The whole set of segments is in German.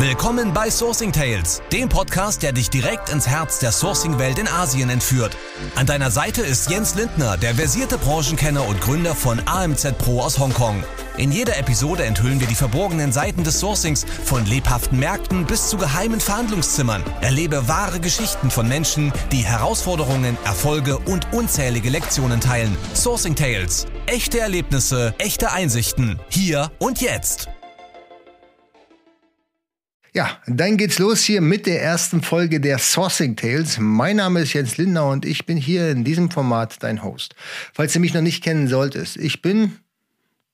Willkommen bei Sourcing Tales, dem Podcast, der dich direkt ins Herz der Sourcing-Welt in Asien entführt. An deiner Seite ist Jens Lindner, der versierte Branchenkenner und Gründer von AMZ Pro aus Hongkong. In jeder Episode enthüllen wir die verborgenen Seiten des Sourcings, von lebhaften Märkten bis zu geheimen Verhandlungszimmern. Erlebe wahre Geschichten von Menschen, die Herausforderungen, Erfolge und unzählige Lektionen teilen. Sourcing Tales. Echte Erlebnisse, echte Einsichten. Hier und jetzt. Ja, dann geht's los hier mit der ersten Folge der Sourcing Tales. Mein Name ist Jens Lindner und ich bin hier in diesem Format dein Host. Falls du mich noch nicht kennen solltest, ich bin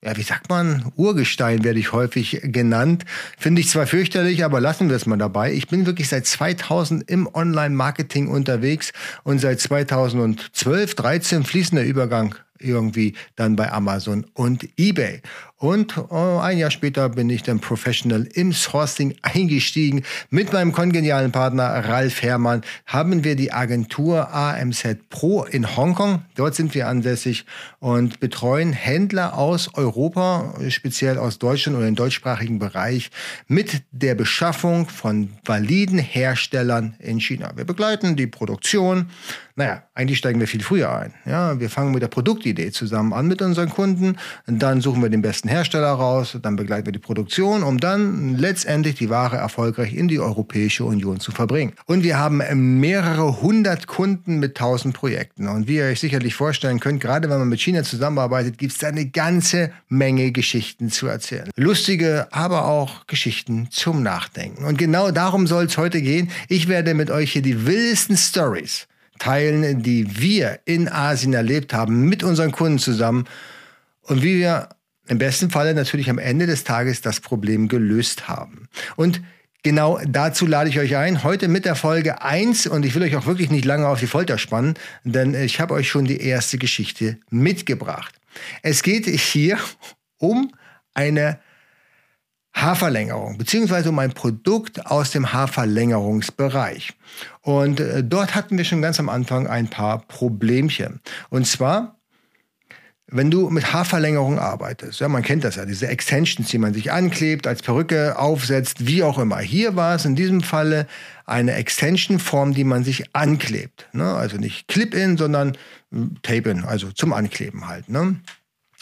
ja, wie sagt man, Urgestein werde ich häufig genannt. Finde ich zwar fürchterlich, aber lassen wir es mal dabei. Ich bin wirklich seit 2000 im Online-Marketing unterwegs und seit 2012, 13 fließender Übergang irgendwie dann bei Amazon und eBay. Und oh, ein Jahr später bin ich dann professional im Sourcing eingestiegen. Mit meinem kongenialen Partner Ralf Herrmann haben wir die Agentur AMZ Pro in Hongkong. Dort sind wir ansässig und betreuen Händler aus Europa, speziell aus Deutschland oder im deutschsprachigen Bereich, mit der Beschaffung von validen Herstellern in China. Wir begleiten die Produktion. Naja, eigentlich steigen wir viel früher ein. Ja, wir fangen mit der Produktidee zusammen an mit unseren Kunden. Und dann suchen wir den besten besten Hersteller raus, dann begleiten wir die Produktion, um dann letztendlich die Ware erfolgreich in die Europäische Union zu verbringen. Und wir haben mehrere hundert Kunden mit tausend Projekten. Und wie ihr euch sicherlich vorstellen könnt, gerade wenn man mit China zusammenarbeitet, gibt es da eine ganze Menge Geschichten zu erzählen. Lustige, aber auch Geschichten zum Nachdenken. Und genau darum soll es heute gehen. Ich werde mit euch hier die wildesten Stories teilen, die wir in Asien erlebt haben, mit unseren Kunden zusammen und wie wir im besten Falle natürlich am Ende des Tages das Problem gelöst haben. Und Genau dazu lade ich euch ein, heute mit der Folge 1 und ich will euch auch wirklich nicht lange auf die Folter spannen, denn ich habe euch schon die erste Geschichte mitgebracht. Es geht hier um eine Haarverlängerung, beziehungsweise um ein Produkt aus dem Haarverlängerungsbereich. Und äh, dort hatten wir schon ganz am Anfang ein paar Problemchen. Und zwar wenn du mit Haarverlängerung arbeitest, ja, man kennt das ja, diese Extensions, die man sich anklebt, als Perücke aufsetzt, wie auch immer. Hier war es in diesem Falle eine Extension-Form, die man sich anklebt. Ne? Also nicht Clip-In, sondern hm, Tape-In, also zum Ankleben halt. Ne?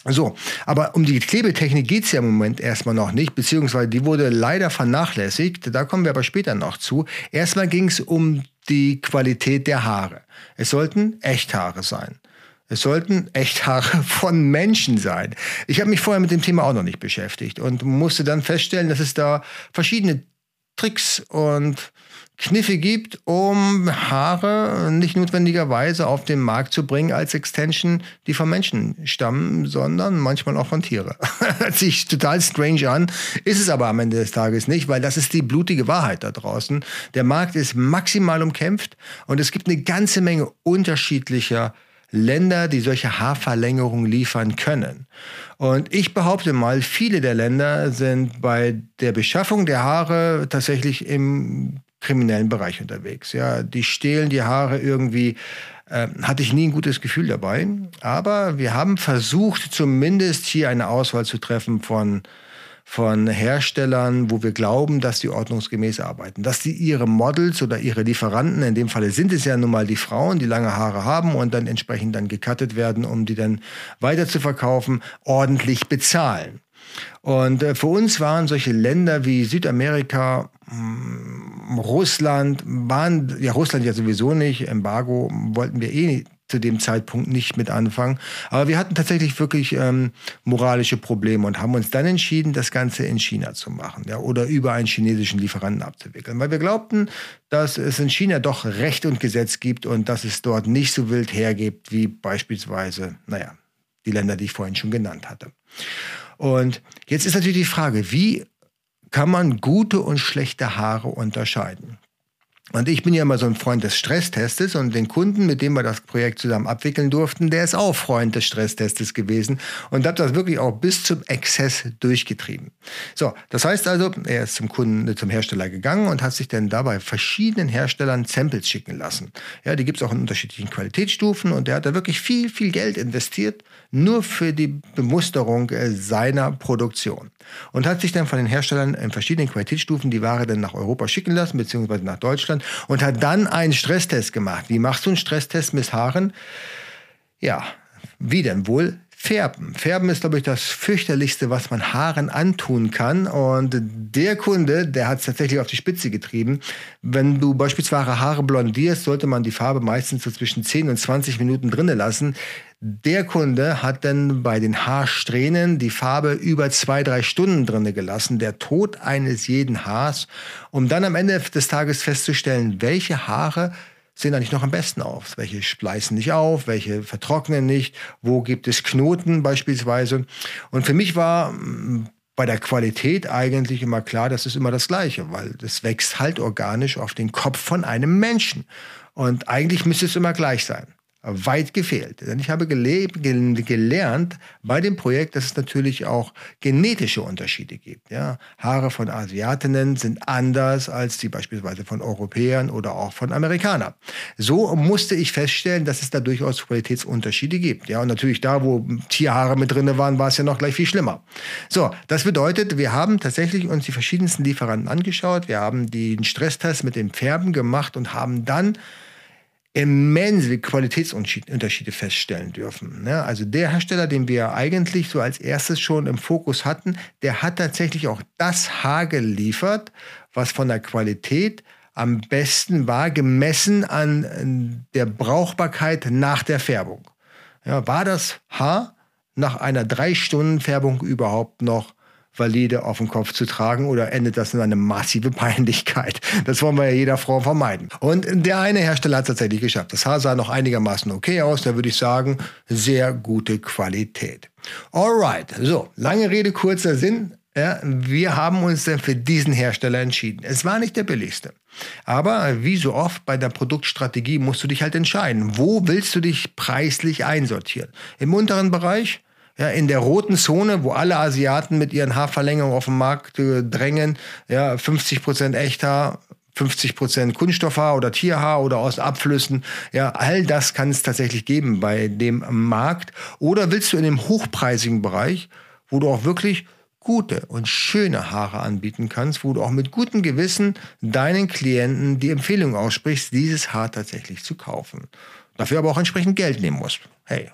So, aber um die Klebetechnik geht's ja im Moment erstmal noch nicht, beziehungsweise die wurde leider vernachlässigt. Da kommen wir aber später noch zu. Erstmal ging's um die Qualität der Haare. Es sollten Echthaare sein. Es sollten Echthaare von Menschen sein. Ich habe mich vorher mit dem Thema auch noch nicht beschäftigt und musste dann feststellen, dass es da verschiedene Tricks und Kniffe gibt, um Haare nicht notwendigerweise auf den Markt zu bringen als Extension, die von Menschen stammen, sondern manchmal auch von Tieren. Hört sich total strange an, ist es aber am Ende des Tages nicht, weil das ist die blutige Wahrheit da draußen. Der Markt ist maximal umkämpft und es gibt eine ganze Menge unterschiedlicher Länder, die solche Haarverlängerungen liefern können. Und ich behaupte mal, viele der Länder sind bei der Beschaffung der Haare tatsächlich im kriminellen Bereich unterwegs. Ja, die stehlen die Haare irgendwie. Äh, hatte ich nie ein gutes Gefühl dabei. Aber wir haben versucht, zumindest hier eine Auswahl zu treffen von von Herstellern, wo wir glauben, dass die ordnungsgemäß arbeiten. Dass die ihre Models oder ihre Lieferanten, in dem Falle sind es ja nun mal die Frauen, die lange Haare haben und dann entsprechend dann gecuttet werden, um die dann weiter zu verkaufen, ordentlich bezahlen. Und äh, für uns waren solche Länder wie Südamerika, mm, Russland, waren, ja Russland ja sowieso nicht, Embargo wollten wir eh zu dem Zeitpunkt nicht mit anfangen. Aber wir hatten tatsächlich wirklich ähm, moralische Probleme und haben uns dann entschieden, das Ganze in China zu machen ja, oder über einen chinesischen Lieferanten abzuwickeln. Weil wir glaubten, dass es in China doch Recht und Gesetz gibt und dass es dort nicht so wild hergibt wie beispielsweise, naja, die Länder, die ich vorhin schon genannt hatte. Und jetzt ist natürlich die Frage, wie kann man gute und schlechte Haare unterscheiden? Und ich bin ja immer so ein Freund des Stresstestes und den Kunden, mit dem wir das Projekt zusammen abwickeln durften, der ist auch Freund des Stresstestes gewesen und hat das wirklich auch bis zum Exzess durchgetrieben. So, das heißt also, er ist zum Kunden, zum Hersteller gegangen und hat sich dann dabei verschiedenen Herstellern Samples schicken lassen. Ja, die gibt es auch in unterschiedlichen Qualitätsstufen und der hat da wirklich viel, viel Geld investiert, nur für die Bemusterung äh, seiner Produktion. Und hat sich dann von den Herstellern in verschiedenen Qualitätsstufen die Ware dann nach Europa schicken lassen, beziehungsweise nach Deutschland und hat dann einen Stresstest gemacht. Wie machst du einen Stresstest mit Haaren? Ja, wie denn wohl? Färben. Färben ist, glaube ich, das fürchterlichste, was man Haaren antun kann. Und der Kunde, der hat es tatsächlich auf die Spitze getrieben. Wenn du beispielsweise Haare blondierst, sollte man die Farbe meistens so zwischen 10 und 20 Minuten drinnen lassen. Der Kunde hat dann bei den Haarsträhnen die Farbe über zwei, drei Stunden drinnen gelassen. Der Tod eines jeden Haars, um dann am Ende des Tages festzustellen, welche Haare sehen eigentlich noch am besten aus? Welche spleißen nicht auf? Welche vertrocknen nicht? Wo gibt es Knoten beispielsweise? Und für mich war mm, bei der Qualität eigentlich immer klar, das ist immer das Gleiche, weil das wächst halt organisch auf den Kopf von einem Menschen. Und eigentlich müsste es immer gleich sein weit gefehlt. Denn ich habe gelebt, gelernt bei dem Projekt, dass es natürlich auch genetische Unterschiede gibt. Ja? Haare von Asiatinnen sind anders als die beispielsweise von Europäern oder auch von Amerikanern. So musste ich feststellen, dass es da durchaus Qualitätsunterschiede gibt. Ja? Und natürlich da, wo Tierhaare mit drin waren, war es ja noch gleich viel schlimmer. So, das bedeutet, wir haben tatsächlich uns die verschiedensten Lieferanten angeschaut. Wir haben den Stresstest mit den Färben gemacht und haben dann immense Qualitätsunterschiede feststellen dürfen. Ne? Also der Hersteller, den wir eigentlich so als erstes schon im Fokus hatten, der hat tatsächlich auch das Haar geliefert, was von der Qualität am besten war, gemessen an der Brauchbarkeit nach der Färbung. War das Haar nach einer drei Stunden Färbung überhaupt noch valide auf dem Kopf zu tragen oder endet das in eine massive Peinlichkeit? Das wollen wir ja jeder Frau vermeiden. Und der eine Hersteller hat es tatsächlich geschafft. Das Haar sah noch einigermaßen okay aus, da würde ich sagen, sehr gute Qualität. Alright, so, lange Rede, kurzer Sinn. Ja, wir haben uns dann für diesen Hersteller entschieden. Es war nicht der billigste. Aber wie so oft bei der Produktstrategie musst du dich halt entscheiden. Wo willst du dich preislich einsortieren? Im unteren Bereich ja, in der roten Zone, wo alle Asiaten mit ihren Haarverlängerungen auf den Markt äh, drängen, ja, 50 Prozent Echthaar, 50 Prozent Kunststoffhaar oder Tierhaar oder aus Abflüssen. Ja, all das kann es tatsächlich geben bei dem Markt. Oder willst du in dem hochpreisigen Bereich, wo du auch wirklich gute und schöne Haare anbieten kannst, wo du auch mit gutem Gewissen deinen Klienten die Empfehlung aussprichst, dieses Haar tatsächlich zu kaufen. Dafür aber auch entsprechend Geld nehmen musst. Hey,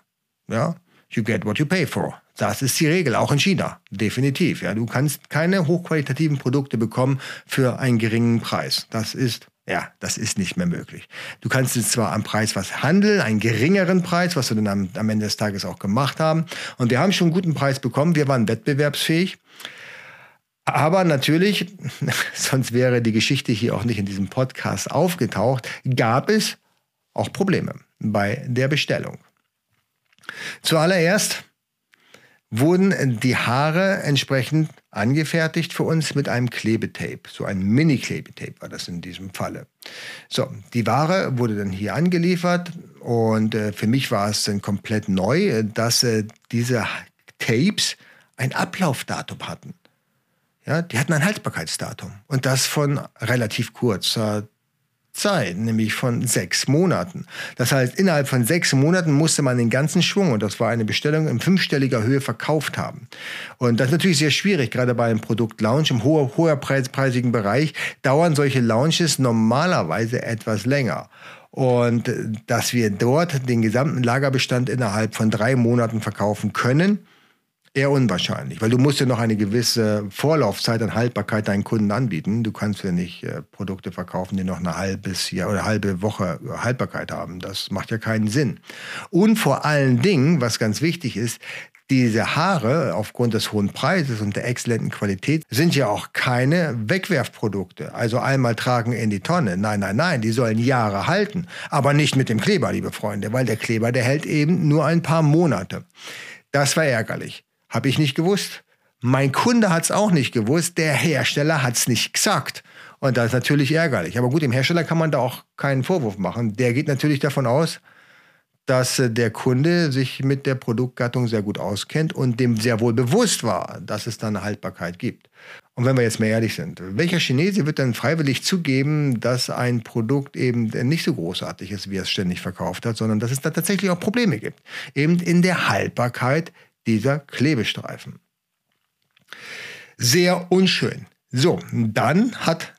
ja, You get what you pay for. Das ist die Regel, auch in China. Definitiv. Ja, du kannst keine hochqualitativen Produkte bekommen für einen geringen Preis. Das ist ja, das ist nicht mehr möglich. Du kannst jetzt zwar am Preis was handeln, einen geringeren Preis, was wir dann am, am Ende des Tages auch gemacht haben. Und wir haben schon einen guten Preis bekommen. Wir waren wettbewerbsfähig. Aber natürlich, sonst wäre die Geschichte hier auch nicht in diesem Podcast aufgetaucht, gab es auch Probleme bei der Bestellung. Zuallererst wurden die Haare entsprechend angefertigt für uns mit einem Klebetape. So ein Mini-Klebetape war das in diesem Falle. So, die Ware wurde dann hier angeliefert und äh, für mich war es dann komplett neu, äh, dass äh, diese Tapes ein Ablaufdatum hatten. Ja, die hatten ein Haltbarkeitsdatum und das von relativ kurzer Zeit, nämlich von sechs Monaten. Das heißt, innerhalb von sechs Monaten musste man den ganzen Schwung, und das war eine Bestellung in fünfstelliger Höhe, verkauft haben. Und das ist natürlich sehr schwierig, gerade bei einem Produkt-Launch im hoher, hoher preisigen Bereich dauern solche Launches normalerweise etwas länger. Und dass wir dort den gesamten Lagerbestand innerhalb von drei Monaten verkaufen können, Eher unwahrscheinlich, weil du musst ja noch eine gewisse Vorlaufzeit an Haltbarkeit deinen Kunden anbieten. Du kannst ja nicht äh, Produkte verkaufen, die noch eine halbes Jahr oder halbe Woche Haltbarkeit haben. Das macht ja keinen Sinn. Und vor allen Dingen, was ganz wichtig ist, diese Haare aufgrund des hohen Preises und der exzellenten Qualität sind ja auch keine Wegwerfprodukte. Also einmal tragen in die Tonne. Nein, nein, nein, die sollen Jahre halten. Aber nicht mit dem Kleber, liebe Freunde, weil der Kleber, der hält eben nur ein paar Monate. Das war ärgerlich. Habe ich nicht gewusst. Mein Kunde hat es auch nicht gewusst. Der Hersteller hat es nicht gesagt. Und das ist natürlich ärgerlich. Aber gut, dem Hersteller kann man da auch keinen Vorwurf machen. Der geht natürlich davon aus, dass äh, der Kunde sich mit der Produktgattung sehr gut auskennt und dem sehr wohl bewusst war, dass es da eine Haltbarkeit gibt. Und wenn wir jetzt mal ehrlich sind, welcher Chinese wird dann freiwillig zugeben, dass ein Produkt eben nicht so großartig ist, wie er es ständig verkauft hat, sondern dass es da tatsächlich auch Probleme gibt, eben in der Haltbarkeit dieser Klebestreifen. Sehr unschön. So, dann hat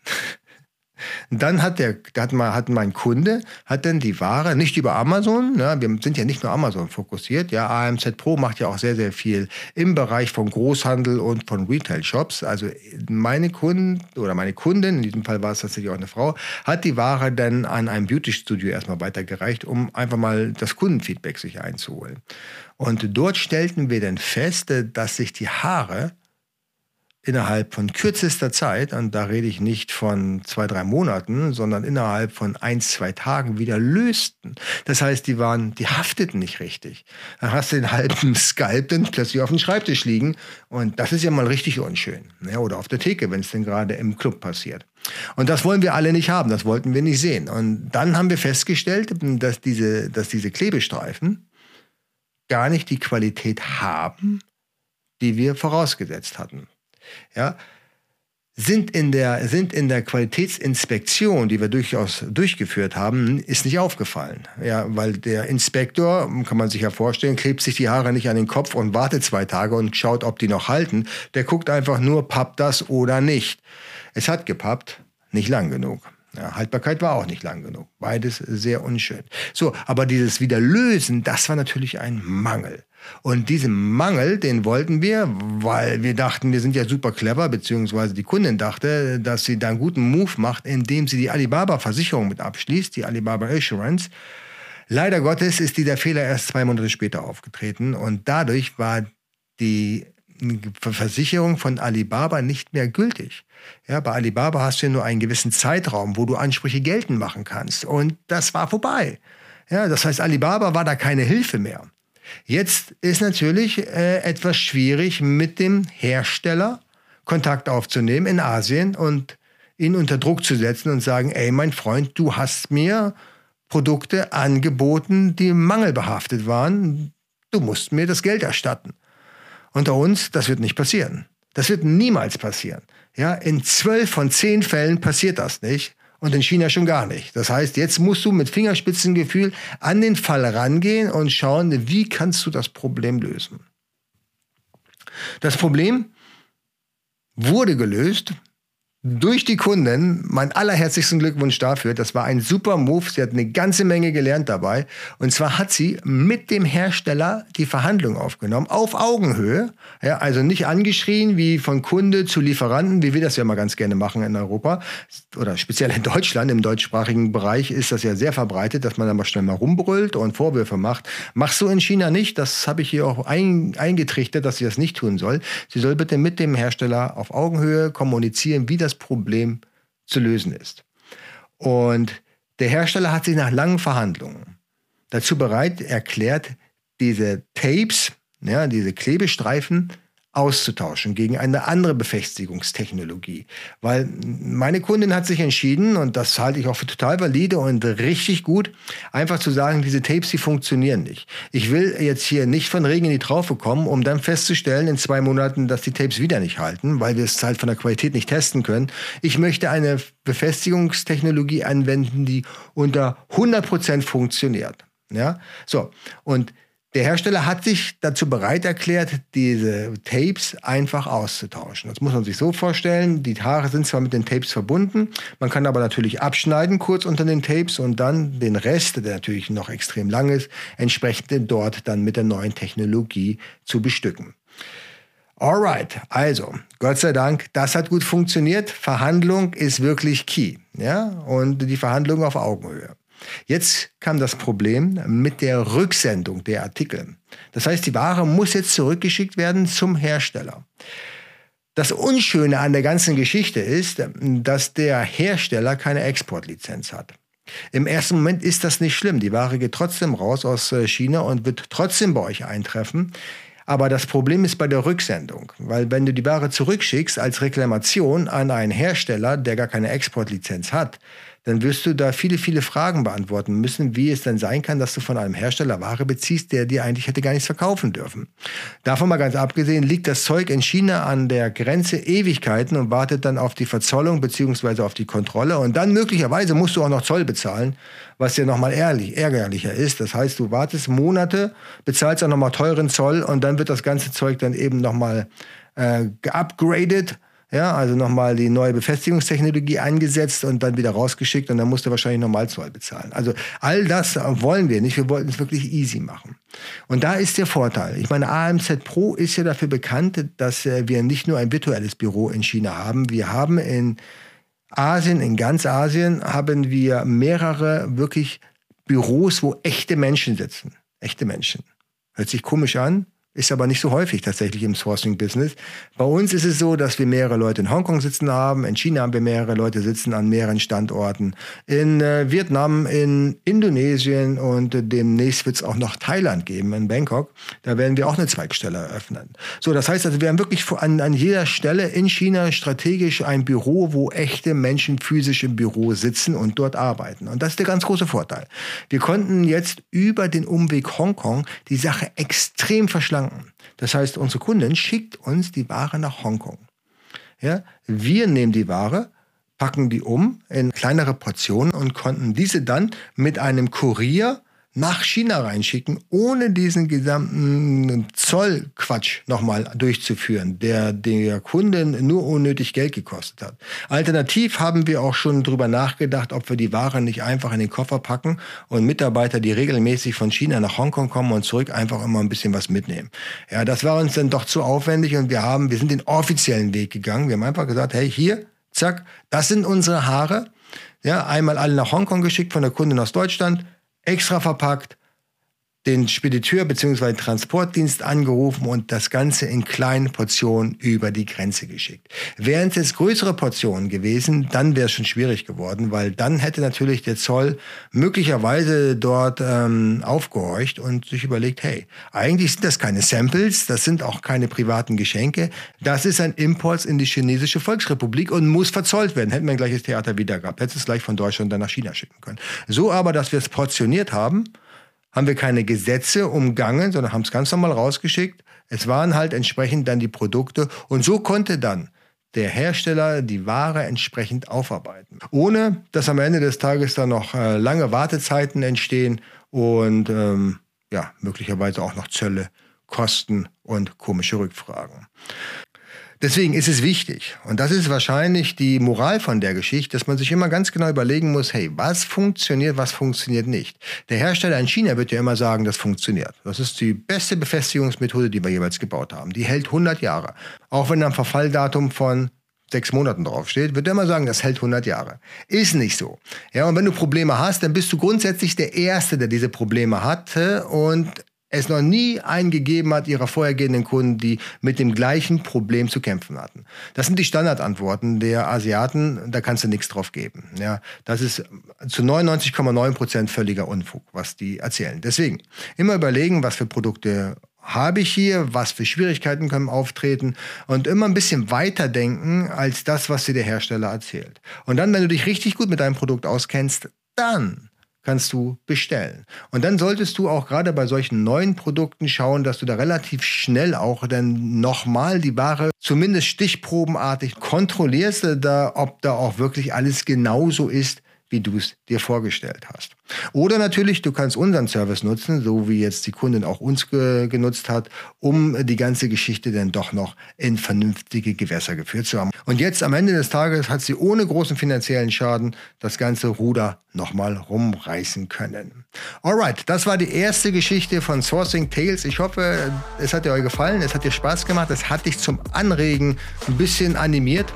dann hat der, hat, mal, hat mein Kunde, hat dann die Ware, nicht über Amazon, ne, wir sind ja nicht nur Amazon fokussiert, ja, AMZ Pro macht ja auch sehr, sehr viel im Bereich von Großhandel und von Retail-Shops. Also meine Kunden oder meine Kundin, in diesem Fall war es tatsächlich auch eine Frau, hat die Ware dann an ein Beauty-Studio erstmal weitergereicht, um einfach mal das Kundenfeedback sich einzuholen. Und dort stellten wir dann fest, dass sich die Haare innerhalb von kürzester Zeit, und da rede ich nicht von zwei, drei Monaten, sondern innerhalb von ein, zwei Tagen wieder lösten. Das heißt, die waren, die hafteten nicht richtig. Dann hast du den halben Skalp dann plötzlich auf dem Schreibtisch liegen und das ist ja mal richtig unschön. Ja, oder auf der Theke, wenn es denn gerade im Club passiert. Und das wollen wir alle nicht haben, das wollten wir nicht sehen. Und dann haben wir festgestellt, dass diese, dass diese Klebestreifen gar nicht die Qualität haben, die wir vorausgesetzt hatten ja, sind in der, sind in der Qualitätsinspektion, die wir durchaus durchgeführt haben, ist nicht aufgefallen. Ja, weil der Inspektor, kann man sich ja vorstellen, klebt sich die Haare nicht an den Kopf und wartet zwei Tage und schaut, ob die noch halten. Der guckt einfach nur, pappt das oder nicht. Es hat gepappt, nicht lang genug. Ja, Haltbarkeit war auch nicht lang genug. Beides sehr unschön. So, aber dieses Wiederlösen, das war natürlich ein Mangel. Und diesen Mangel, den wollten wir, weil wir dachten, wir sind ja super clever, beziehungsweise die Kundin dachte, dass sie da einen guten Move macht, indem sie die Alibaba-Versicherung mit abschließt, die Alibaba Assurance. Leider Gottes ist dieser Fehler erst zwei Monate später aufgetreten und dadurch war die Versicherung von Alibaba nicht mehr gültig. Ja, bei Alibaba hast du ja nur einen gewissen Zeitraum, wo du Ansprüche geltend machen kannst. Und das war vorbei. Ja, das heißt, Alibaba war da keine Hilfe mehr. Jetzt ist natürlich äh, etwas schwierig, mit dem Hersteller Kontakt aufzunehmen in Asien und ihn unter Druck zu setzen und sagen, ey mein Freund, du hast mir Produkte angeboten, die mangelbehaftet waren, du musst mir das Geld erstatten. Unter uns, das wird nicht passieren. Das wird niemals passieren. Ja, in zwölf von zehn Fällen passiert das nicht und in China schon gar nicht. Das heißt, jetzt musst du mit Fingerspitzengefühl an den Fall rangehen und schauen, wie kannst du das Problem lösen. Das Problem wurde gelöst durch die Kunden. Mein allerherzlichsten Glückwunsch dafür. Das war ein super Move. Sie hat eine ganze Menge gelernt dabei. Und zwar hat sie mit dem Hersteller die Verhandlung aufgenommen, auf Augenhöhe. Ja, also nicht angeschrien wie von Kunde zu Lieferanten, wie wir das ja mal ganz gerne machen in Europa. Oder speziell in Deutschland, im deutschsprachigen Bereich ist das ja sehr verbreitet, dass man dann mal schnell mal rumbrüllt und Vorwürfe macht. Machst du in China nicht. Das habe ich hier auch ein, eingetrichtert, dass sie das nicht tun soll. Sie soll bitte mit dem Hersteller auf Augenhöhe kommunizieren, wie das das Problem zu lösen ist. Und der Hersteller hat sich nach langen Verhandlungen dazu bereit erklärt, diese Tapes, ja, diese Klebestreifen auszutauschen gegen eine andere Befestigungstechnologie. Weil meine Kundin hat sich entschieden, und das halte ich auch für total valide und richtig gut, einfach zu sagen, diese Tapes, die funktionieren nicht. Ich will jetzt hier nicht von Regen in die Traufe kommen, um dann festzustellen in zwei Monaten, dass die Tapes wieder nicht halten, weil wir es halt von der Qualität nicht testen können. Ich möchte eine Befestigungstechnologie anwenden, die unter 100 Prozent funktioniert. Ja, so. Und der Hersteller hat sich dazu bereit erklärt, diese Tapes einfach auszutauschen. Das muss man sich so vorstellen. Die Haare sind zwar mit den Tapes verbunden, man kann aber natürlich abschneiden kurz unter den Tapes und dann den Rest, der natürlich noch extrem lang ist, entsprechend dort dann mit der neuen Technologie zu bestücken. Alright, also Gott sei Dank, das hat gut funktioniert. Verhandlung ist wirklich key, ja, und die Verhandlung auf Augenhöhe. Jetzt kam das Problem mit der Rücksendung der Artikel. Das heißt, die Ware muss jetzt zurückgeschickt werden zum Hersteller. Das Unschöne an der ganzen Geschichte ist, dass der Hersteller keine Exportlizenz hat. Im ersten Moment ist das nicht schlimm. Die Ware geht trotzdem raus aus äh, China und wird trotzdem bei euch eintreffen. Aber das Problem ist bei der Rücksendung, weil wenn du die Ware zurückschickst als Reklamation an einen Hersteller, der gar keine Exportlizenz hat, dann wirst du da viele, viele Fragen beantworten müssen, wie es denn sein kann, dass du von einem Hersteller Ware beziehst, der dir eigentlich hätte gar nichts verkaufen dürfen. Davon mal ganz abgesehen, liegt das Zeug in China an der Grenze Ewigkeiten und wartet dann auf die Verzollung bzw. auf die Kontrolle. Und dann möglicherweise musst du auch noch Zoll bezahlen, was ja nochmal ärgerlicher ist. Das heißt, du wartest Monate, bezahlst auch nochmal teuren Zoll und dann wird das ganze Zeug dann eben nochmal äh, geupgradet ja, also nochmal die neue Befestigungstechnologie eingesetzt und dann wieder rausgeschickt und dann musste wahrscheinlich nochmal Zoll bezahlen. Also all das wollen wir nicht. Wir wollten es wirklich easy machen. Und da ist der Vorteil. Ich meine, AMZ Pro ist ja dafür bekannt, dass äh, wir nicht nur ein virtuelles Büro in China haben. Wir haben in Asien, in ganz Asien, haben wir mehrere wirklich Büros, wo echte Menschen sitzen. Echte Menschen. Hört sich komisch an, ist aber nicht so häufig tatsächlich im Sourcing-Business. Bei uns ist es so, dass wir mehrere Leute in Hongkong sitzen haben, in China haben wir mehrere Leute sitzen an mehreren Standorten, in äh, Vietnam, in Indonesien und äh, demnächst wird es auch noch Thailand geben, in Bangkok. Da werden wir auch eine Zweigstelle eröffnen. So, das heißt also, wir haben wirklich an, an jeder Stelle in China strategisch ein Büro, wo echte Menschen physisch im Büro sitzen und dort arbeiten. Und das ist der ganz große Vorteil. Wir konnten jetzt über den Umweg Hongkong die Sache extrem verschlanken Gedanken. Das heißt, unsere Kundin schickt uns die Ware nach Hongkong. Ja, wir nehmen die Ware, packen die um in kleinere Portionen und konnten diese dann mit einem Kurier nach China reinschicken, ohne diesen gesamten Zollquatsch nochmal durchzuführen, der der Kunden nur unnötig Geld gekostet hat. Alternativ haben wir auch schon drüber nachgedacht, ob wir die Ware nicht einfach in den Koffer packen und Mitarbeiter, die regelmäßig von China nach Hongkong kommen und zurück, einfach immer ein bisschen was mitnehmen. Ja, das war uns dann doch zu aufwendig und wir haben, wir sind den offiziellen Weg gegangen. Wir haben einfach gesagt, hey, hier, zack, das sind unsere Haare. Ja, einmal alle nach Hongkong geschickt von der Kundin aus Deutschland extra verpackt, den Spediteur bzw. Transportdienst angerufen und das Ganze in kleinen Portionen über die Grenze geschickt. Wären es größere Portionen gewesen, dann wäre es schon schwierig geworden, weil dann hätte natürlich der Zoll möglicherweise dort ähm, aufgehorcht und sich überlegt, hey, eigentlich sind das keine Samples, das sind auch keine privaten Geschenke, das ist ein Import in die chinesische Volksrepublik und muss verzollt werden. Hätten wir ein gleiches Theater wieder gehabt, hätte es gleich von Deutschland dann nach China schicken können. So aber, dass wir es portioniert haben, haben wir keine Gesetze umgangen, sondern haben es ganz normal rausgeschickt. Es waren halt entsprechend dann die Produkte und so konnte dann der Hersteller die Ware entsprechend aufarbeiten. Ohne dass am Ende des Tages dann noch äh, lange Wartezeiten entstehen und ähm, ja, möglicherweise auch noch Zölle, Kosten und komische Rückfragen. Deswegen ist es wichtig, und das ist wahrscheinlich die Moral von der Geschichte, dass man sich immer ganz genau überlegen muss, hey, was funktioniert, was funktioniert nicht. Der Hersteller in China wird ja immer sagen, das funktioniert. Das ist die beste Befestigungsmethode, die wir jeweils gebaut haben. Die hält 100 Jahre. Auch wenn am Verfalldatum von sechs Monaten draufsteht, wird er immer sagen, das hält 100 Jahre. Ist nicht so. Ja, und wenn du Probleme hast, dann bist du grundsätzlich der Erste, der diese Probleme hatte und es noch nie einen gegeben hat ihrer vorhergehenden Kunden, die mit dem gleichen Problem zu kämpfen hatten. Das sind die Standardantworten der Asiaten, da kannst du nichts drauf geben. Ja, das ist zu 99,9 Prozent völliger Unfug, was die erzählen. Deswegen immer überlegen, was für Produkte habe ich hier, was für Schwierigkeiten können auftreten und immer ein bisschen weiter denken als das, was dir der Hersteller erzählt. Und dann, wenn du dich richtig gut mit deinem Produkt auskennst, dann kannst du bestellen. Und dann solltest du auch gerade bei solchen neuen Produkten schauen, dass du da relativ schnell auch dann nochmal die Ware zumindest stichprobenartig kontrollierst, da, ob da auch wirklich alles genauso ist, wie du es dir vorgestellt hast. Oder natürlich, du kannst unseren Service nutzen, so wie jetzt die Kundin auch uns ge genutzt hat, um die ganze Geschichte dann doch noch in vernünftige Gewässer geführt zu haben. Und jetzt am Ende des Tages hat sie ohne großen finanziellen Schaden das ganze Ruder nochmal rumreißen können. Alright, das war die erste Geschichte von Sourcing Tales. Ich hoffe, es hat dir euch gefallen, es hat dir Spaß gemacht, es hat dich zum Anregen ein bisschen animiert.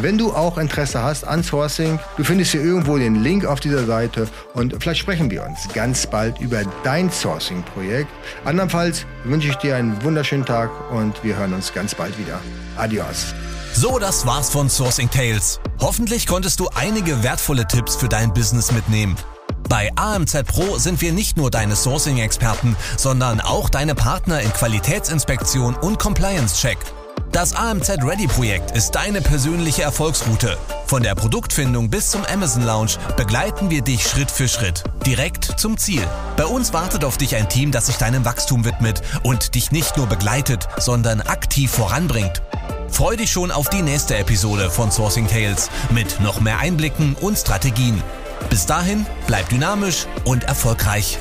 Wenn du auch Interesse hast an Sourcing, du findest hier irgendwo den Link auf dieser Seite und vielleicht sprechen wir uns ganz bald über dein Sourcing-Projekt. Andernfalls wünsche ich dir einen wunderschönen Tag und wir hören uns ganz bald wieder. Adios. So, das war's von Sourcing Tales. Hoffentlich konntest du einige wertvolle Tipps für dein Business mitnehmen. Bei AMZ Pro sind wir nicht nur deine Sourcing-Experten, sondern auch deine Partner in Qualitätsinspektion und Compliance-Check. Das AMZ Ready Projekt ist deine persönliche Erfolgsroute. Von der Produktfindung bis zum Amazon Lounge begleiten wir dich Schritt für Schritt, direkt zum Ziel. Bei uns wartet auf dich ein Team, das sich deinem Wachstum widmet und dich nicht nur begleitet, sondern aktiv voranbringt. Freu dich schon auf die nächste Episode von Sourcing Tales mit noch mehr Einblicken und Strategien. Bis dahin, bleib dynamisch und erfolgreich.